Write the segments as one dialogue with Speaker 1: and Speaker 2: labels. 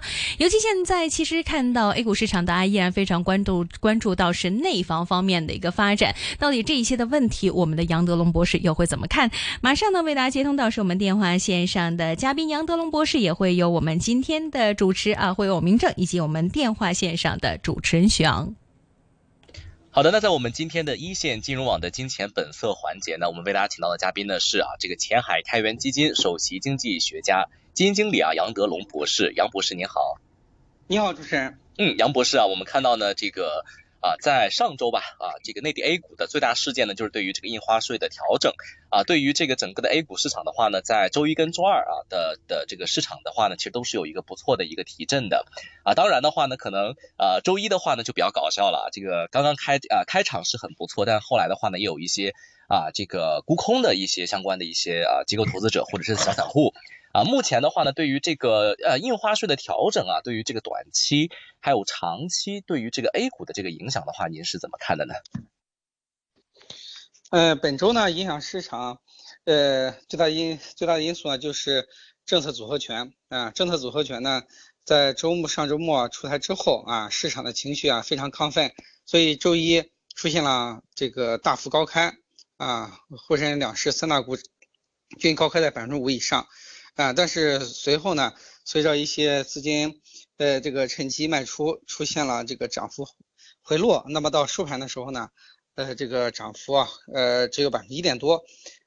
Speaker 1: 尤其现在，其实看到 A 股市场，大家依然非常关注关注到是内房方面的一个发展。到底这一些的问题，我们的杨德龙博士又会怎么看？马上呢，为大家接通到是我们电话线上的嘉宾杨德龙博士，也会有我们今天的主持啊，会有明正以及我们电话线上的主持人徐昂。
Speaker 2: 好的，那在我们今天的一线金融网的金钱本色环节呢，我们为大家请到的嘉宾呢是啊，这个前海开源基金首席经济学家、基金经理啊杨德龙博士。杨博士您好。
Speaker 3: 你好，主持人。
Speaker 2: 嗯，杨博士啊，我们看到呢这个。啊，在上周吧，啊，这个内地 A 股的最大事件呢，就是对于这个印花税的调整。啊，对于这个整个的 A 股市场的话呢，在周一跟周二啊的的这个市场的话呢，其实都是有一个不错的一个提振的。啊，当然的话呢，可能呃周一的话呢就比较搞笑了，这个刚刚开啊开场是很不错，但是后来的话呢，也有一些啊这个沽空的一些相关的一些啊机构投资者或者是小散户。啊，目前的话呢，对于这个呃印花税的调整啊，对于这个短期还有长期对于这个 A 股的这个影响的话，您是怎么看的呢？
Speaker 3: 呃，本周呢，影响市场呃最大因最大的因素呢，就是政策组合拳啊，政策组合拳呢，在周末上周末出台之后啊，市场的情绪啊非常亢奋，所以周一出现了这个大幅高开啊，沪深两市三大股均高开在百分之五以上。啊，但是随后呢，随着一些资金呃这个趁机卖出，出现了这个涨幅回落。那么到收盘的时候呢，呃这个涨幅啊，呃只有百分之一点多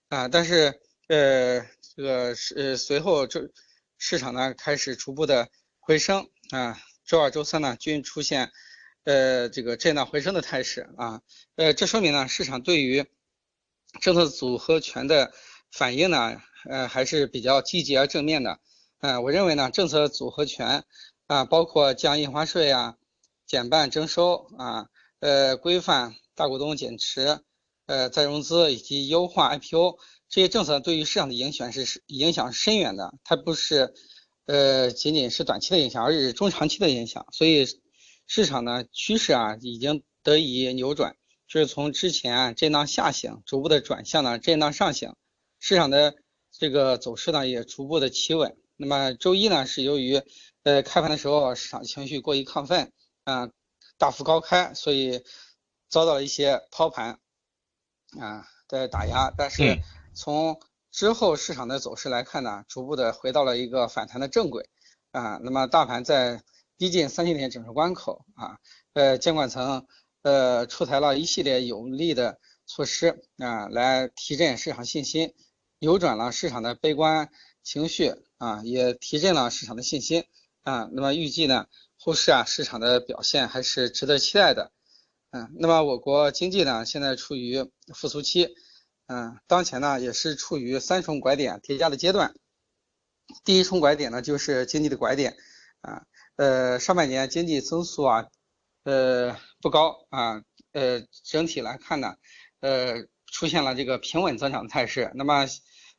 Speaker 3: 啊。但是呃这个是呃随后这市场呢开始逐步的回升啊，周二、周三呢均出现呃这个震荡回升的态势啊。呃这说明呢市场对于政策组合拳的反应呢。呃，还是比较积极而正面的。嗯，我认为呢，政策组合拳啊，包括降印花税啊、减半征收啊、呃规范大股东减持、呃再融资以及优化 IPO 这些政策，对于市场的影响是影响深远的。它不是呃仅仅是短期的影响，而是中长期的影响。所以市场呢趋势啊已经得以扭转，就是从之前震荡下行，逐步的转向了震荡上行，市场的。这个走势呢也逐步的企稳。那么周一呢是由于呃开盘的时候市场情绪过于亢奋啊，大幅高开，所以遭到了一些抛盘啊的打压。但是从之后市场的走势来看呢，逐步的回到了一个反弹的正轨啊。那么大盘在逼近三千点整数关口啊，呃监管层呃出台了一系列有力的措施啊，来提振市场信心。扭转了市场的悲观情绪啊，也提振了市场的信心啊。那么预计呢，后市啊市场的表现还是值得期待的。嗯，那么我国经济呢现在处于复苏期，嗯，当前呢也是处于三重拐点叠加的阶段。第一重拐点呢就是经济的拐点啊，呃，上半年经济增速啊，呃不高啊，呃整体来看呢，呃。出现了这个平稳增长的态势，那么，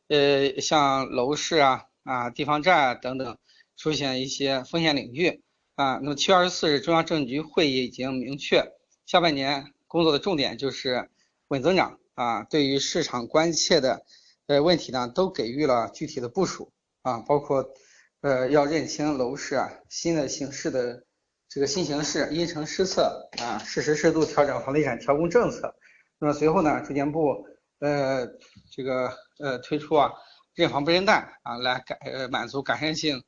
Speaker 3: 呃，像楼市啊、啊地方债啊等等，出现一些风险领域啊。那么七月二十四日，中央政治局会议已经明确，下半年工作的重点就是稳增长啊。对于市场关切的呃问题呢，都给予了具体的部署啊，包括呃要认清楼市啊新的形势的这个新形势，因城施策啊，适时适度调整房地产调控政策。那么随后呢，住建部呃这个呃推出啊认房不认贷啊来改呃满足改善性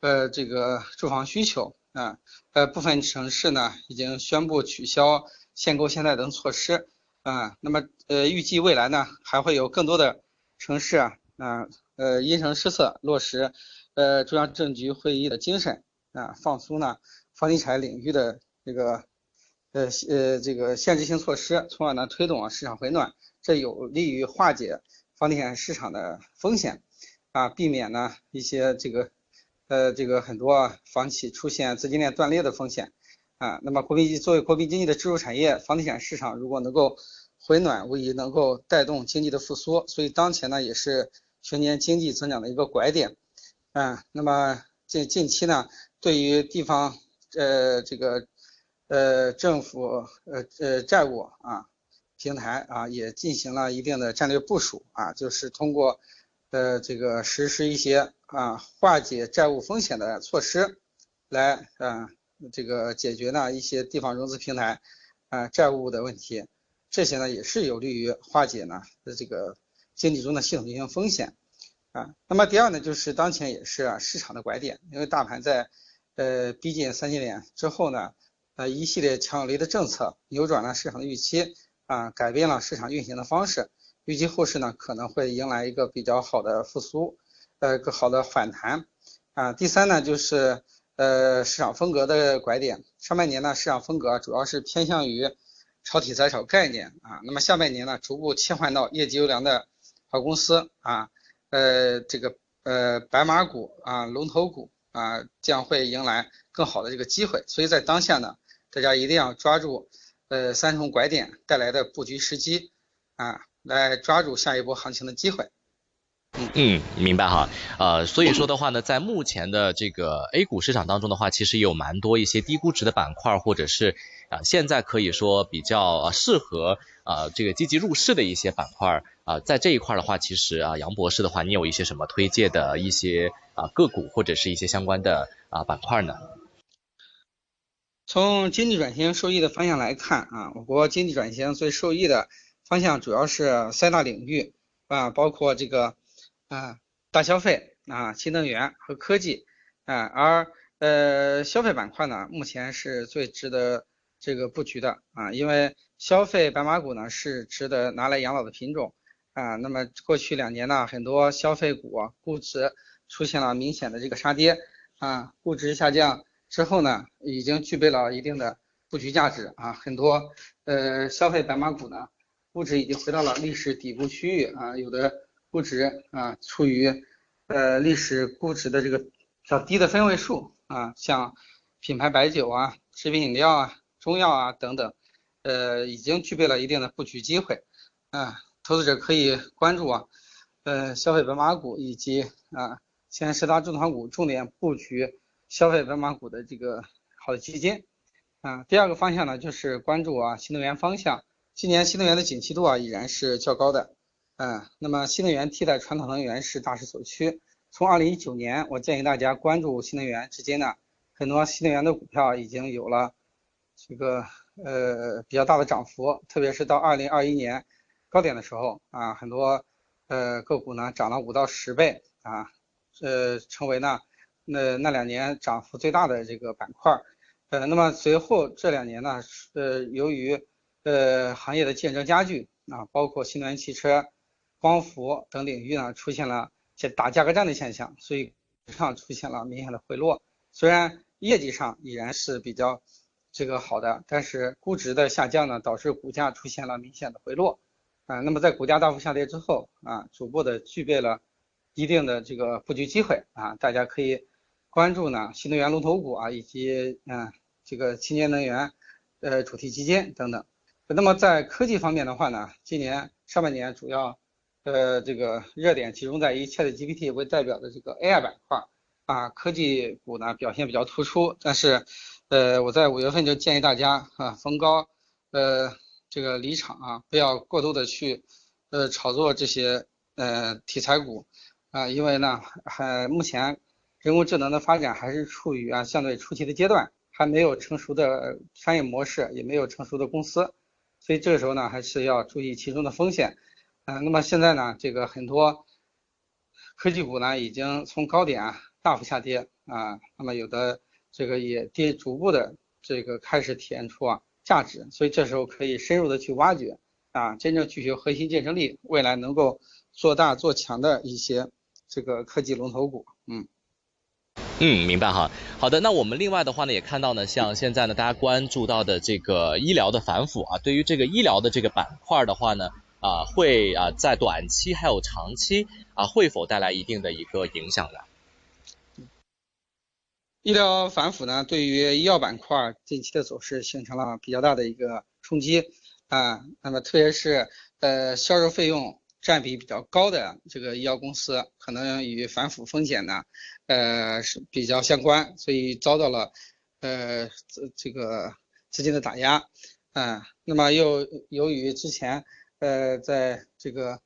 Speaker 3: 呃这个住房需求啊呃部分城市呢已经宣布取消限购限贷等措施啊那么呃预计未来呢还会有更多的城市啊啊呃因城施策落实呃中央政局会议的精神啊放松呢房地产领域的这个。呃呃，这个限制性措施，从而呢推动市场回暖，这有利于化解房地产市场的风险，啊，避免呢一些这个呃这个很多房企出现资金链断裂的风险，啊，那么国民作为国民经济的支柱产业，房地产市场如果能够回暖，无疑能够带动经济的复苏，所以当前呢也是全年经济增长的一个拐点，啊，那么近近期呢对于地方呃这个。呃，政府呃呃债务啊平台啊也进行了一定的战略部署啊，就是通过呃这个实施一些啊化解债务风险的措施来啊这个解决呢一些地方融资平台啊债务的问题，这些呢也是有利于化解呢这个经济中的系统性风险啊。那么第二呢，就是当前也是啊市场的拐点，因为大盘在呃逼近三千点之后呢，呃一系列强有力的政策扭转了市场的预期啊，改变了市场运行的方式，预计后市呢可能会迎来一个比较好的复苏，呃更好的反弹啊。第三呢，就是呃市场风格的拐点，上半年呢市场风格主要是偏向于炒题材、炒概念啊，那么下半年呢逐步切换到业绩优良的。好公司啊，呃，这个呃白马股啊，龙头股啊，将会迎来更好的这个机会。所以在当下呢，大家一定要抓住呃三重拐点带来的布局时机啊，来抓住下一波行情的机会。
Speaker 2: 嗯，明白哈。呃，所以说的话呢，在目前的这个 A 股市场当中的话，其实有蛮多一些低估值的板块，或者是啊，现在可以说比较适合啊这个积极入市的一些板块啊，在这一块的话，其实啊，杨博士的话，你有一些什么推荐的一些啊个股或者是一些相关的啊板块呢？
Speaker 3: 从经济转型受益的方向来看啊，我国经济转型最受益的方向主要是三大领域啊，包括这个。啊，大消费啊，新能源和科技啊，而呃消费板块呢，目前是最值得这个布局的啊，因为消费白马股呢是值得拿来养老的品种啊。那么过去两年呢，很多消费股估值出现了明显的这个杀跌啊，估值下降之后呢，已经具备了一定的布局价值啊。很多呃消费白马股呢，估值已经回到了历史底部区域啊，有的。估值啊，处于呃历史估值的这个较低的分位数啊，像品牌白酒啊、食品饮料啊、中药啊等等，呃，已经具备了一定的布局机会啊。投资者可以关注啊，呃，消费白马股以及啊前十大重仓股，重点布局消费白马股的这个好的基金啊。第二个方向呢，就是关注啊新能源方向，今年新能源的景气度啊依然是较高的。嗯，那么新能源替代传统能源是大势所趋。从二零一九年，我建议大家关注新能源，至今呢，很多新能源的股票已经有了这个呃比较大的涨幅，特别是到二零二一年高点的时候啊，很多呃个股呢涨了五到十倍啊，呃成为呢那那两年涨幅最大的这个板块。呃，那么随后这两年呢，呃由于呃行业的竞争加剧啊，包括新能源汽车。光伏等领域呢出现了这打价格战的现象，所以上出现了明显的回落。虽然业绩上依然是比较这个好的，但是估值的下降呢，导致股价出现了明显的回落。啊，那么在股价大幅下跌之后啊，逐步的具备了一定的这个布局机会啊，大家可以关注呢新能源龙头股啊，以及嗯这个清洁能源呃主题基金等等。那么在科技方面的话呢，今年上半年主要呃，这个热点集中在以 ChatGPT 为代表的这个 AI 板块啊，科技股呢表现比较突出。但是，呃，我在五月份就建议大家啊，逢高呃这个离场啊，不要过度的去呃炒作这些呃题材股啊，因为呢还目前人工智能的发展还是处于啊相对初期的阶段，还没有成熟的商业模式，也没有成熟的公司，所以这个时候呢，还是要注意其中的风险。嗯，那么现在呢，这个很多科技股呢已经从高点啊大幅下跌啊，那么有的这个也跌，逐步的这个开始体现出啊价值，所以这时候可以深入的去挖掘啊，真正具有核心竞争力，未来能够做大做强的一些这个科技龙头股，嗯。
Speaker 2: 嗯，明白哈。好的，那我们另外的话呢，也看到呢，像现在呢大家关注到的这个医疗的反腐啊，对于这个医疗的这个板块的话呢。啊，会啊，在短期还有长期啊，会否带来一定的一个影响呢？
Speaker 3: 医疗反腐呢，对于医药板块近期的走势形成了比较大的一个冲击啊。那么，特别是呃销售费用占比比较高的这个医药公司，可能与反腐风险呢呃是比较相关，所以遭到了呃这这个资金的打压啊。那么又由于之前呃，在这个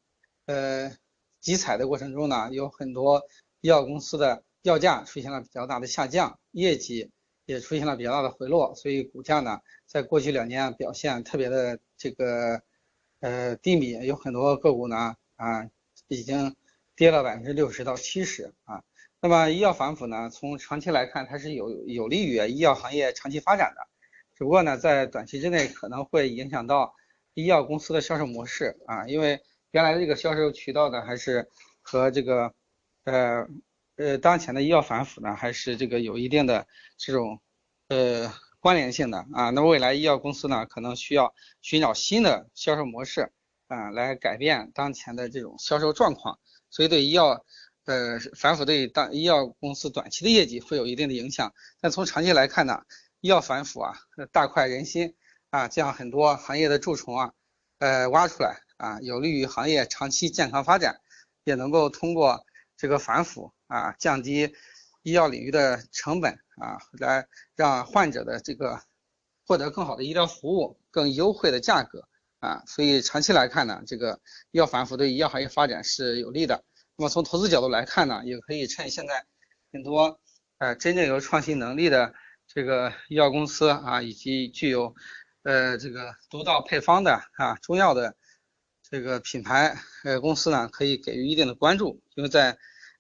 Speaker 3: 呃集采的过程中呢，有很多医药公司的药价出现了比较大的下降，业绩也出现了比较大的回落，所以股价呢，在过去两年表现特别的这个呃低迷，有很多个股呢啊已经跌了百分之六十到七十啊。那么医药反腐呢，从长期来看，它是有有利于医药行业长期发展的，只不过呢，在短期之内可能会影响到医药公司的销售模式啊，因为原来的这个销售渠道呢，还是和这个呃呃当前的医药反腐呢，还是这个有一定的这种呃关联性的啊。那么未来医药公司呢，可能需要寻找新的销售模式啊，来改变当前的这种销售状况，所以对医药。呃，反腐对当医药公司短期的业绩会有一定的影响，但从长期来看呢，医药反腐啊，大快人心啊，将很多行业的蛀虫啊，呃，挖出来啊，有利于行业长期健康发展，也能够通过这个反腐啊，降低医药领域的成本啊，来让患者的这个获得更好的医疗服务，更优惠的价格啊，所以长期来看呢，这个医药反腐对医药行业发展是有利的。那么从投资角度来看呢，也可以趁现在很多呃真正有创新能力的这个医药公司啊，以及具有呃这个独到配方的啊中药的这个品牌呃公司呢，可以给予一定的关注，因为在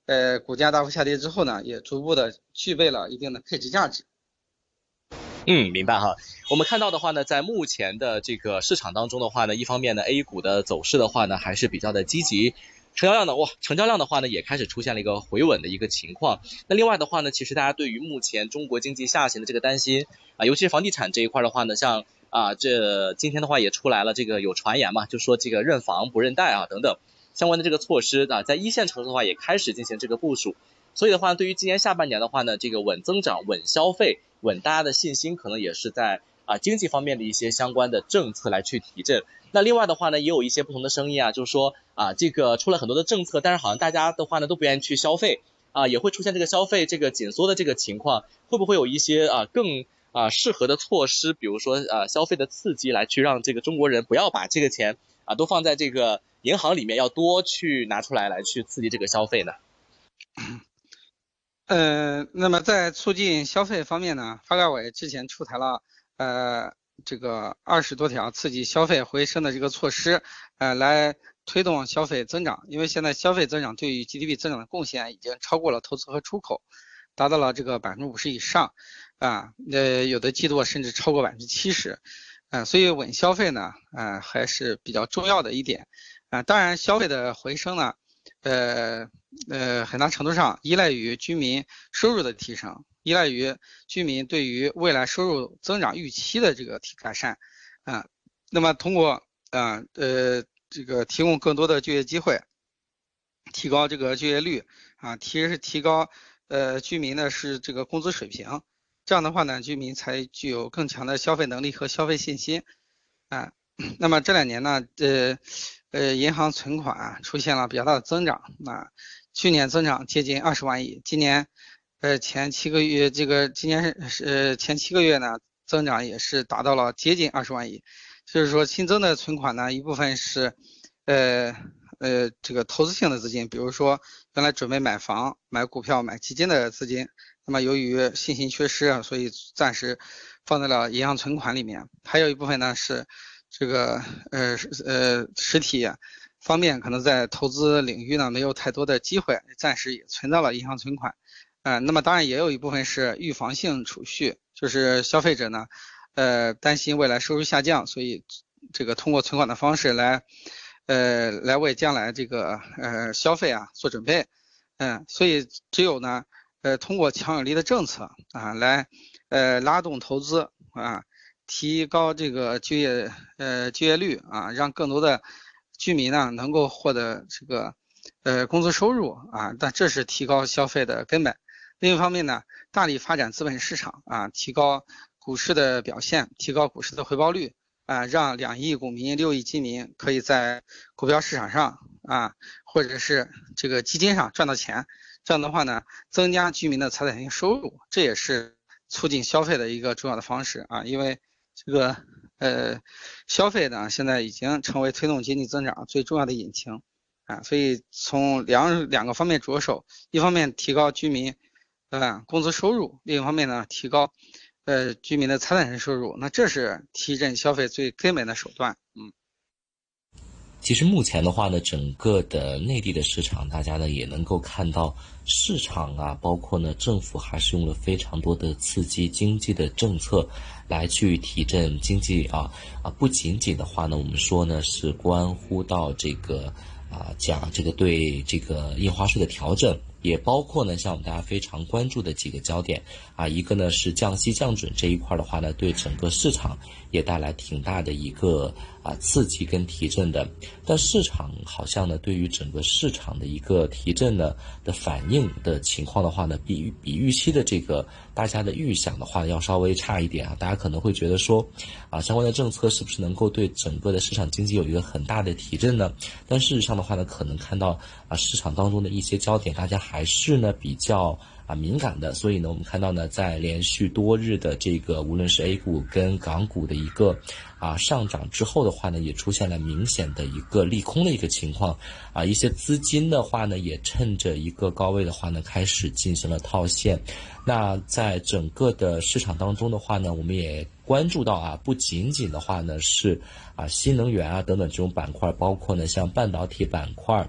Speaker 3: 呃股价大幅下跌之后呢，也逐步的具备了一定的配置价值。
Speaker 2: 嗯，明白哈。我们看到的话呢，在目前的这个市场当中的话呢，一方面呢，A 股的走势的话呢，还是比较的积极。成交量呢？哇，成交量的话呢，也开始出现了一个回稳的一个情况。那另外的话呢，其实大家对于目前中国经济下行的这个担心啊，尤其是房地产这一块的话呢，像啊，这今天的话也出来了，这个有传言嘛，就说这个认房不认贷啊等等相关的这个措施啊，在一线城市的话也开始进行这个部署。所以的话，对于今年下半年的话呢，这个稳增长、稳消费、稳大家的信心，可能也是在啊经济方面的一些相关的政策来去提振。那另外的话呢，也有一些不同的声音啊，就是说啊，这个出了很多的政策，但是好像大家的话呢都不愿意去消费啊，也会出现这个消费这个紧缩的这个情况，会不会有一些啊更啊适合的措施，比如说啊消费的刺激，来去让这个中国人不要把这个钱啊都放在这个银行里面，要多去拿出来来去刺激这个消费呢？
Speaker 3: 嗯，那么在促进消费方面呢，发改委之前出台了呃。这个二十多条刺激消费回升的这个措施，呃，来推动消费增长。因为现在消费增长对于 GDP 增长的贡献已经超过了投资和出口，达到了这个百分之五十以上，啊，呃，有的季度甚至超过百分之七十，啊，所以稳消费呢，啊，还是比较重要的一点，啊，当然消费的回升呢，呃，呃，很大程度上依赖于居民收入的提升。依赖于居民对于未来收入增长预期的这个提改善，啊，那么通过啊呃这个提供更多的就业机会，提高这个就业率啊，提提高呃居民的是这个工资水平，这样的话呢，居民才具有更强的消费能力和消费信心，啊，那么这两年呢，呃呃银行存款出现了比较大的增长，啊，去年增长接近二十万亿，今年。呃，前七个月，这个今年是呃前七个月呢，增长也是达到了接近二十万亿，就是说新增的存款呢，一部分是呃呃这个投资性的资金，比如说原来准备买房、买股票、买基金的资金，那么由于信心缺失啊，所以暂时放在了银行存款里面，还有一部分呢是这个呃呃实体方面可能在投资领域呢没有太多的机会，暂时也存到了银行存款。嗯，那么当然也有一部分是预防性储蓄，就是消费者呢，呃，担心未来收入下降，所以这个通过存款的方式来，呃，来为将来这个呃消费啊做准备。嗯，所以只有呢，呃，通过强有力的政策啊，来呃拉动投资啊，提高这个就业呃就业率啊，让更多的居民呢能够获得这个呃工资收入啊，但这是提高消费的根本。另一方面呢，大力发展资本市场啊，提高股市的表现，提高股市的回报率啊，让两亿股民、六亿基民可以在股票市场上啊，或者是这个基金上赚到钱。这样的话呢，增加居民的财产性收入，这也是促进消费的一个重要的方式啊。因为这个呃，消费呢，现在已经成为推动经济增长最重要的引擎啊。所以从两两个方面着手，一方面提高居民。呃工资收入，另一方面呢提高呃居民的财产性收入，那这是提振消费最根本的手段。嗯。
Speaker 4: 其实目前的话呢，整个的内地的市场，大家呢也能够看到，市场啊，包括呢政府还是用了非常多的刺激经济的政策，来去提振经济啊啊，不仅仅的话呢，我们说呢是关乎到这个啊讲这个对这个印花税的调整。也包括呢，像我们大家非常关注的几个焦点啊，一个呢是降息降准这一块的话呢，对整个市场也带来挺大的一个啊刺激跟提振的。但市场好像呢，对于整个市场的一个提振呢的反应的情况的话呢，比比预期的这个大家的预想的话要稍微差一点啊。大家可能会觉得说，啊相关的政策是不是能够对整个的市场经济有一个很大的提振呢？但事实上的话呢，可能看到啊市场当中的一些焦点，大家。还还是呢比较啊敏感的，所以呢，我们看到呢，在连续多日的这个无论是 A 股跟港股的一个啊上涨之后的话呢，也出现了明显的一个利空的一个情况啊，一些资金的话呢，也趁着一个高位的话呢，开始进行了套现。那在整个的市场当中的话呢，我们也关注到啊，不仅仅的话呢是啊新能源啊等等这种板块，包括呢像半导体板块。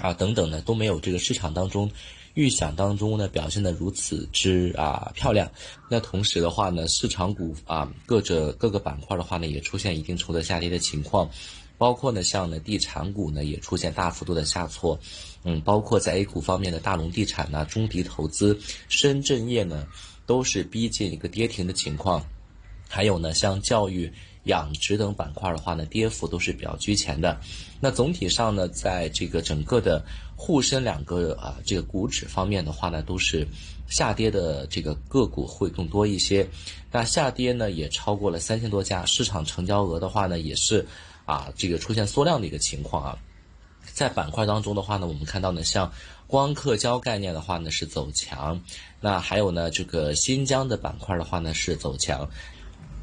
Speaker 4: 啊，等等呢都没有这个市场当中预想当中呢表现的如此之啊漂亮。那同时的话呢，市场股啊各着各个板块的话呢也出现一定程度的下跌的情况，包括呢像呢地产股呢也出现大幅度的下挫，嗯，包括在 A 股方面的大龙地产呢、中迪投资、深圳业呢都是逼近一个跌停的情况，还有呢像教育。养殖等板块的话呢，跌幅都是比较居前的。那总体上呢，在这个整个的沪深两个啊这个股指方面的话呢，都是下跌的这个个股会更多一些。那下跌呢也超过了三千多家，市场成交额的话呢也是啊这个出现缩量的一个情况啊。在板块当中的话呢，我们看到呢，像光刻胶概念的话呢是走强，那还有呢这个新疆的板块的话呢是走强。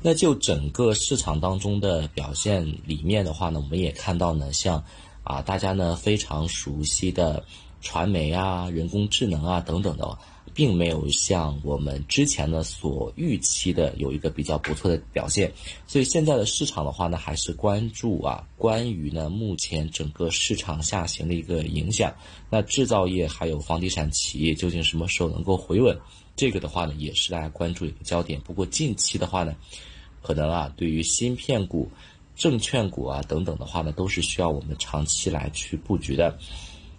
Speaker 4: 那就整个市场当中的表现里面的话呢，我们也看到呢，像啊大家呢非常熟悉的传媒啊、人工智能啊等等的，并没有像我们之前呢所预期的有一个比较不错的表现。所以现在的市场的话呢，还是关注啊关于呢目前整个市场下行的一个影响。那制造业还有房地产企业究竟什么时候能够回稳？这个的话呢，也是大家关注一个焦点。不过近期的话呢。可能啊，对于芯片股、证券股啊等等的话呢，都是需要我们长期来去布局的。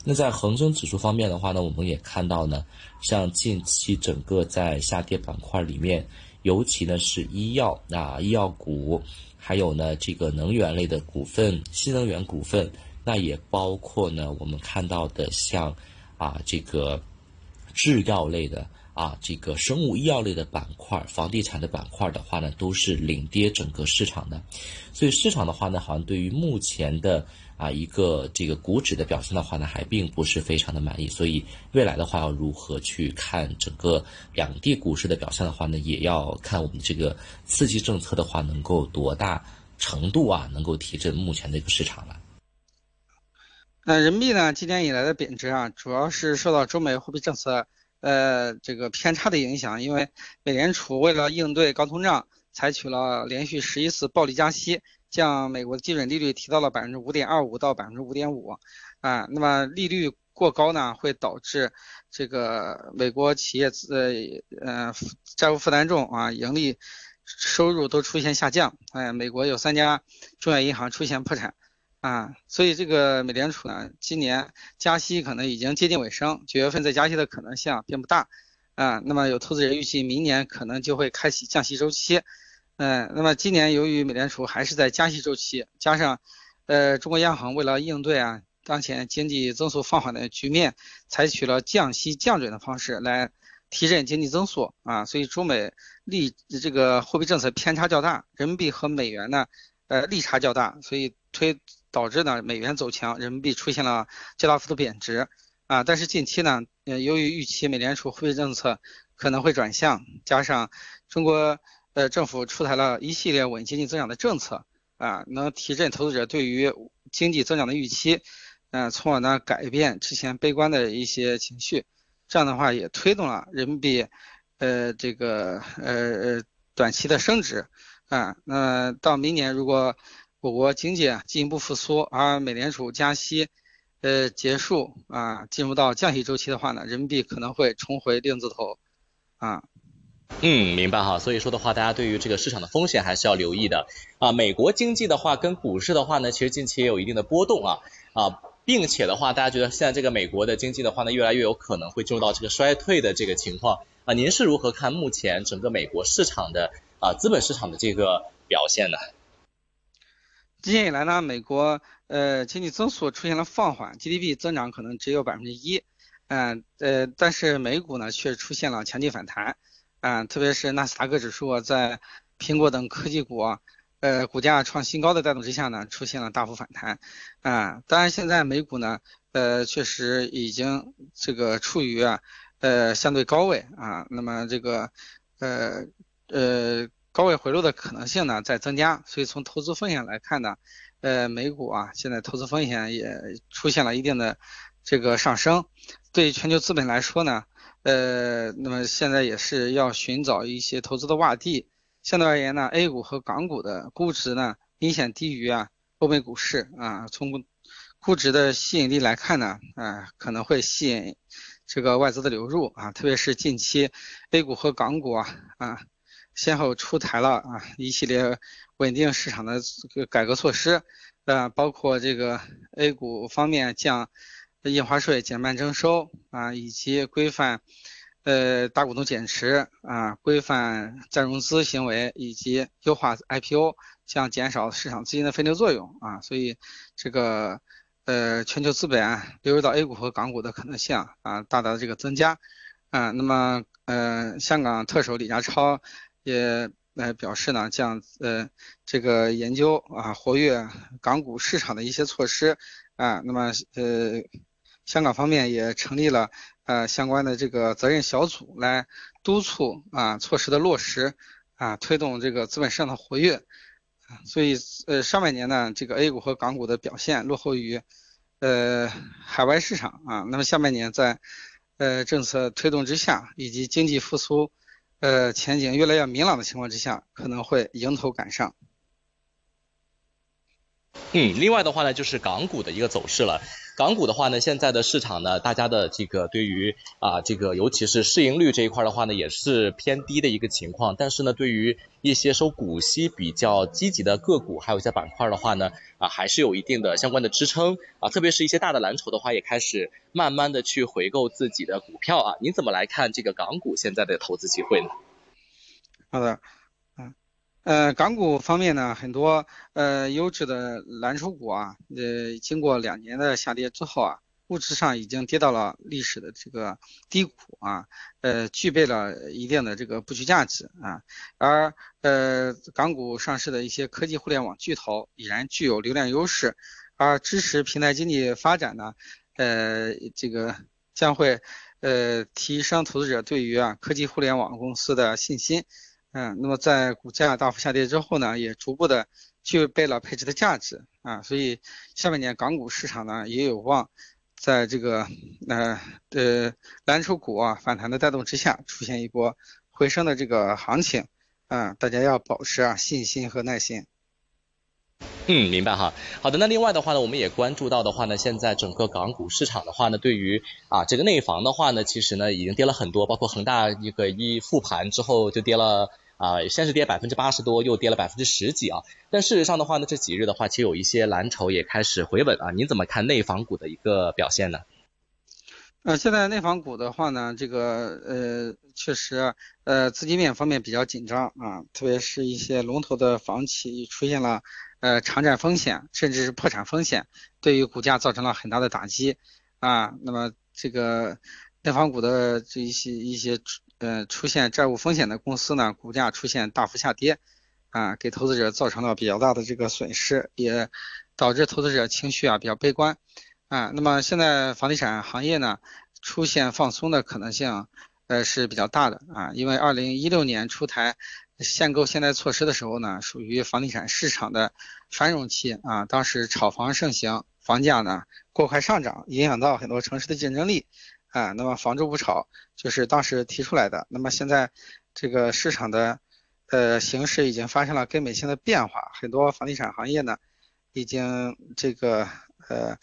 Speaker 4: 那在恒生指数方面的话呢，我们也看到呢，像近期整个在下跌板块里面，尤其呢是医药啊、医药股，还有呢这个能源类的股份、新能源股份，那也包括呢我们看到的像啊这个制药类的。啊，这个生物医药类的板块、房地产的板块的话呢，都是领跌整个市场的，所以市场的话呢，好像对于目前的啊一个这个股指的表现的话呢，还并不是非常的满意。所以未来的话，要如何去看整个两地股市的表现的话呢，也要看我们这个刺激政策的话能够多大程度啊，能够提振目前的一个市场了。
Speaker 3: 那人民币呢，今年以来的贬值啊，主要是受到中美货币政策。呃，这个偏差的影响，因为美联储为了应对高通胀，采取了连续十一次暴力加息，将美国基准利率提到了百分之五点二五到百分之五点五，啊，那么利率过高呢，会导致这个美国企业呃呃债务负担重啊，盈利收入都出现下降，哎，美国有三家中央银行出现破产。啊，所以这个美联储呢，今年加息可能已经接近尾声，九月份再加息的可能性并不大。啊，那么有投资者预计明年可能就会开启降息周期。嗯，那么今年由于美联储还是在加息周期，加上呃中国央行为了应对啊当前经济增速放缓的局面，采取了降息降准的方式来提振经济增速啊，所以中美利这个货币政策偏差较大，人民币和美元呢呃利差较大，所以推。导致呢美元走强，人民币出现了较大幅度贬值啊。但是近期呢，呃，由于预期美联储货币政策可能会转向，加上中国呃政府出台了一系列稳经济增长的政策啊，能提振投资者对于经济增长的预期，嗯，从而呢改变之前悲观的一些情绪这样的话也推动了人民币，呃，这个呃呃短期的升值啊。那到明年如果我国经济进一步复苏，而美联储加息呃结束啊，进入到降息周期的话呢，人民币可能会重回定字头啊。
Speaker 2: 嗯，明白哈。所以说的话，大家对于这个市场的风险还是要留意的啊。美国经济的话跟股市的话呢，其实近期也有一定的波动啊啊。并且的话，大家觉得现在这个美国的经济的话呢，越来越有可能会进入到这个衰退的这个情况啊。您是如何看目前整个美国市场的啊资本市场的这个表现呢？
Speaker 3: 今年以来呢，美国呃经济增速出现了放缓，GDP 增长可能只有百分之一，嗯呃，但是美股呢却出现了强劲反弹，嗯，特别是纳斯达克指数在苹果等科技股啊。呃，股价创新高的带动之下呢，出现了大幅反弹，啊，当然现在美股呢，呃，确实已经这个处于啊，呃，相对高位啊，那么这个，呃，呃，高位回落的可能性呢在增加，所以从投资风险来看呢，呃，美股啊，现在投资风险也出现了一定的这个上升，对全球资本来说呢，呃，那么现在也是要寻找一些投资的洼地。相对而言呢，A 股和港股的估值呢明显低于啊欧美股市啊。从估值的吸引力来看呢，啊可能会吸引这个外资的流入啊。特别是近期 A 股和港股啊啊先后出台了啊一系列稳定市场的这个改革措施，啊包括这个 A 股方面降印花税、减半征收啊，以及规范。呃，大股东减持啊，规范再融资行为，以及优化 IPO，将减少市场资金的分流作用啊，所以这个呃，全球资本流入到 A 股和港股的可能性啊，大大的这个增加啊。那么呃，香港特首李家超也呃表示呢，将呃这个研究啊，活跃港股市场的一些措施啊。那么呃，香港方面也成立了。呃，相关的这个责任小组来督促啊措施的落实啊，推动这个资本市场的活跃。所以呃，上半年呢，这个 A 股和港股的表现落后于呃海外市场啊。那么下半年在呃政策推动之下，以及经济复苏呃前景越来越明朗的情况之下，可能会迎头赶上。
Speaker 2: 嗯，另外的话呢，就是港股的一个走势了。港股的话呢，现在的市场呢，大家的这个对于啊这个尤其是市盈率这一块的话呢，也是偏低的一个情况。但是呢，对于一些收股息比较积极的个股，还有一些板块的话呢，啊还是有一定的相关的支撑啊。特别是一些大的蓝筹的话，也开始慢慢的去回购自己的股票啊。您怎么来看这个港股现在的投资机会呢？
Speaker 3: 好的。呃，港股方面呢，很多呃优质的蓝筹股啊，呃，经过两年的下跌之后啊，估值上已经跌到了历史的这个低谷啊，呃，具备了一定的这个布局价值啊。而呃，港股上市的一些科技互联网巨头已然具有流量优势，而支持平台经济发展呢，呃，这个将会呃提升投资者对于啊科技互联网公司的信心。嗯，那么在股价大幅下跌之后呢，也逐步的具备了配置的价值啊，所以下半年港股市场呢也有望在这个呃呃蓝筹股啊反弹的带动之下，出现一波回升的这个行情啊，大家要保持啊信心和耐心。
Speaker 2: 嗯，明白哈。好的，那另外的话呢，我们也关注到的话呢，现在整个港股市场的话呢，对于啊这个内房的话呢，其实呢已经跌了很多，包括恒大一个一复盘之后就跌了啊，先是跌百分之八十多，又跌了百分之十几啊。但事实上的话呢，这几日的话，其实有一些蓝筹也开始回稳啊。您怎么看内房股的一个表现呢？
Speaker 3: 呃，现在内房股的话呢，这个呃确实呃资金面方面比较紧张啊，特别是一些龙头的房企出现了。呃，偿债风险甚至是破产风险，对于股价造成了很大的打击啊。那么这个内房股的这一些一些呃出现债务风险的公司呢，股价出现大幅下跌啊，给投资者造成了比较大的这个损失，也导致投资者情绪啊比较悲观啊。那么现在房地产行业呢出现放松的可能性呃是比较大的啊，因为二零一六年出台。限购限贷措施的时候呢，属于房地产市场的繁荣期啊。当时炒房盛行，房价呢过快上涨，影响到很多城市的竞争力啊，那么房住不炒就是当时提出来的。那么现在这个市场的呃形势已经发生了根本性的变化，很多房地产行业呢已经这个呃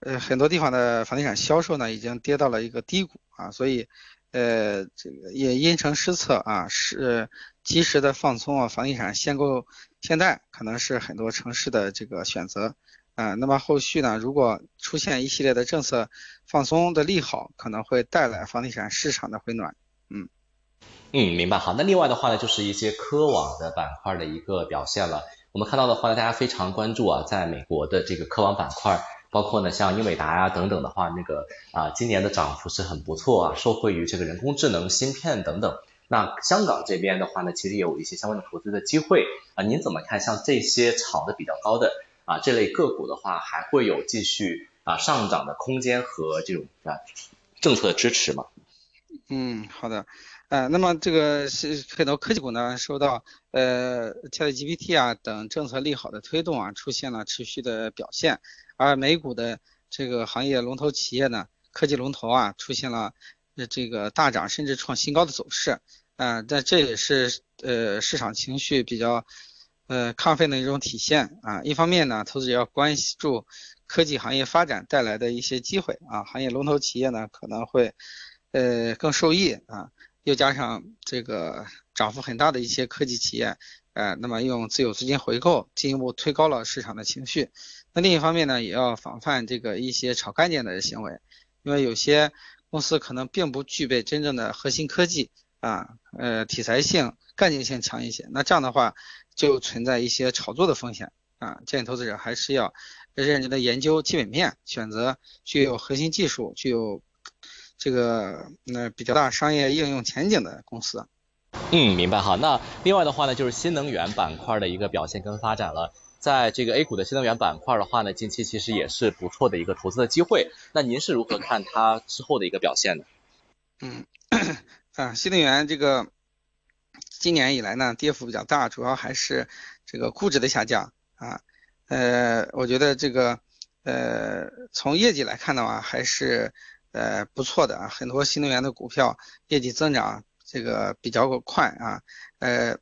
Speaker 3: 呃很多地方的房地产销售呢已经跌到了一个低谷啊，所以呃这个也因城施策啊，是及时的放松啊房地产限购限贷，可能是很多城市的这个选择。啊，那么后续呢？如果出现一系列的政策放松的利好，可能会带来房地产市场的回暖。嗯
Speaker 2: 嗯，明白。好，那另外的话呢，就是一些科网的板块的一个表现了。我们看到的话呢，大家非常关注啊，在美国的这个科网板块，包括呢像英伟达呀等等的话，那个啊今年的涨幅是很不错啊，受惠于这个人工智能芯片等等。那香港这边的话呢，其实也有一些相关的投资的机会啊，您怎么看？像这些炒的比较高的？啊，这类个股的话，还会有继续啊上涨的空间和这种啊政策支持嘛？
Speaker 3: 嗯，好的，呃，那么这个是很多科技股呢，受到呃 ChatGPT 啊等政策利好的推动啊，出现了持续的表现，而美股的这个行业龙头企业呢，科技龙头啊，出现了这个大涨甚至创新高的走势，啊，但这也是呃市场情绪比较。呃，亢奋的一种体现啊。一方面呢，投资者要关注科技行业发展带来的一些机会啊，行业龙头企业呢可能会呃更受益啊。又加上这个涨幅很大的一些科技企业，呃，那么用自有资金回购进一步推高了市场的情绪。那另一方面呢，也要防范这个一些炒概念的行为，因为有些公司可能并不具备真正的核心科技啊，呃，题材性、概念性强一些。那这样的话。就存在一些炒作的风险啊，建议投资者还是要认真的研究基本面，选择具有核心技术、具有这个那比较大商业应用前景的公司。
Speaker 2: 嗯，明白哈。那另外的话呢，就是新能源板块的一个表现跟发展了。在这个 A 股的新能源板块的话呢，近期其实也是不错的一个投资的机会。那您是如何看它之后的一个表现呢？
Speaker 3: 嗯，啊，新能源这个。今年以来呢，跌幅比较大，主要还是这个估值的下降啊。呃，我觉得这个呃，从业绩来看的话，还是呃不错的啊。很多新能源的股票业绩增长这个比较快啊。呃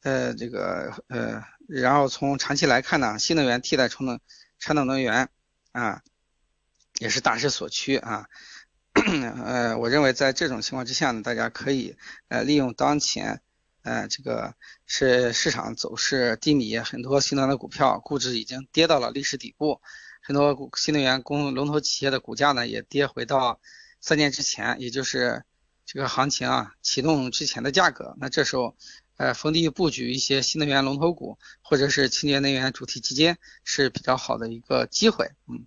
Speaker 3: 呃，这个呃，然后从长期来看呢，新能源替代传统传统能源啊，也是大势所趋啊。呃，我认为在这种情况之下呢，大家可以呃利用当前呃这个是市场走势低迷，很多新能源的股票估值已经跌到了历史底部，很多新能源公龙头企业的股价呢也跌回到三年之前，也就是这个行情啊启动之前的价格。那这时候呃逢低布局一些新能源龙头股或者是清洁能源主题基金是比较好的一个机会，嗯。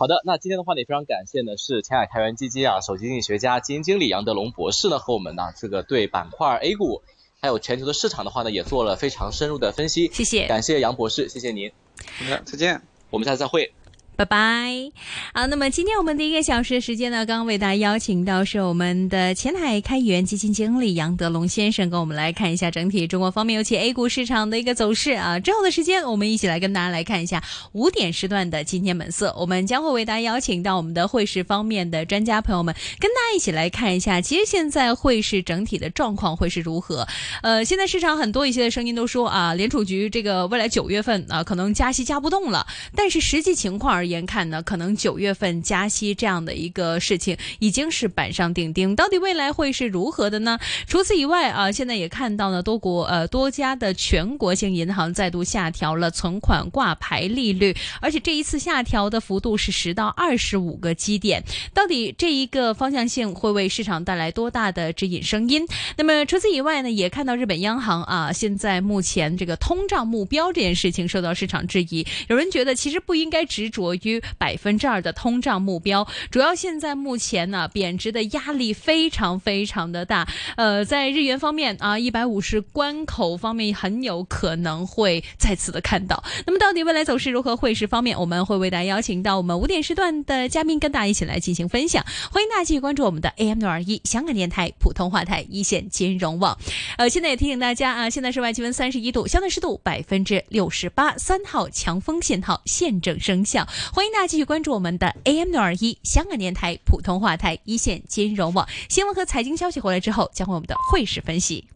Speaker 2: 好的，那今天的话呢，也非常感谢呢，是前海开源基金啊首席经济学家、基金经理杨德龙博士呢，和我们呢这个对板块 A 股还有全球的市场的话呢，也做了非常深入的分析。
Speaker 1: 谢谢，
Speaker 2: 感谢杨博士，谢谢您。
Speaker 3: 好的，再见，
Speaker 2: 我们下次再会。
Speaker 1: 拜拜。好，那么今天我们的一个小时的时间呢，刚刚为大家邀请到是我们的前海开源基金经理杨德龙先生，跟我们来看一下整体中国方面，尤其 A 股市场的一个走势啊。之后的时间，我们一起来跟大家来看一下五点时段的今天本色。我们将会为大家邀请到我们的汇市方面的专家朋友们，跟大家一起来看一下，其实现在汇市整体的状况会是如何。呃，现在市场很多一些的声音都说啊，联储局这个未来九月份啊，可能加息加不动了，但是实际情况而言。眼看呢，可能九月份加息这样的一个事情已经是板上钉钉，到底未来会是如何的呢？除此以外啊，现在也看到呢，多国呃多家的全国性银行再度下调了存款挂牌利率，而且这一次下调的幅度是十到二十五个基点。到底这一个方向性会为市场带来多大的指引声音？那么除此以外呢，也看到日本央行啊，现在目前这个通胀目标这件事情受到市场质疑，有人觉得其实不应该执着。于百分之二的通胀目标，主要现在目前呢，贬值的压力非常非常的大。呃，在日元方面啊，一百五十关口方面很有可能会再次的看到。那么，到底未来走势如何？汇市方面，我们会为大家邀请到我们五点时段的嘉宾，跟大家一起来进行分享。欢迎大家继续关注我们的 AM 六二一香港电台普通话台一线金融网。呃，现在也提醒大家啊，现在室外气温三十一度，相对湿度百分之六十八，三号强风信号现正生效。欢迎大家继续关注我们的 AM 六二一香港电台普通话台一线金融网新闻和财经消息回来之后，将会我们的汇市分析。